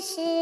是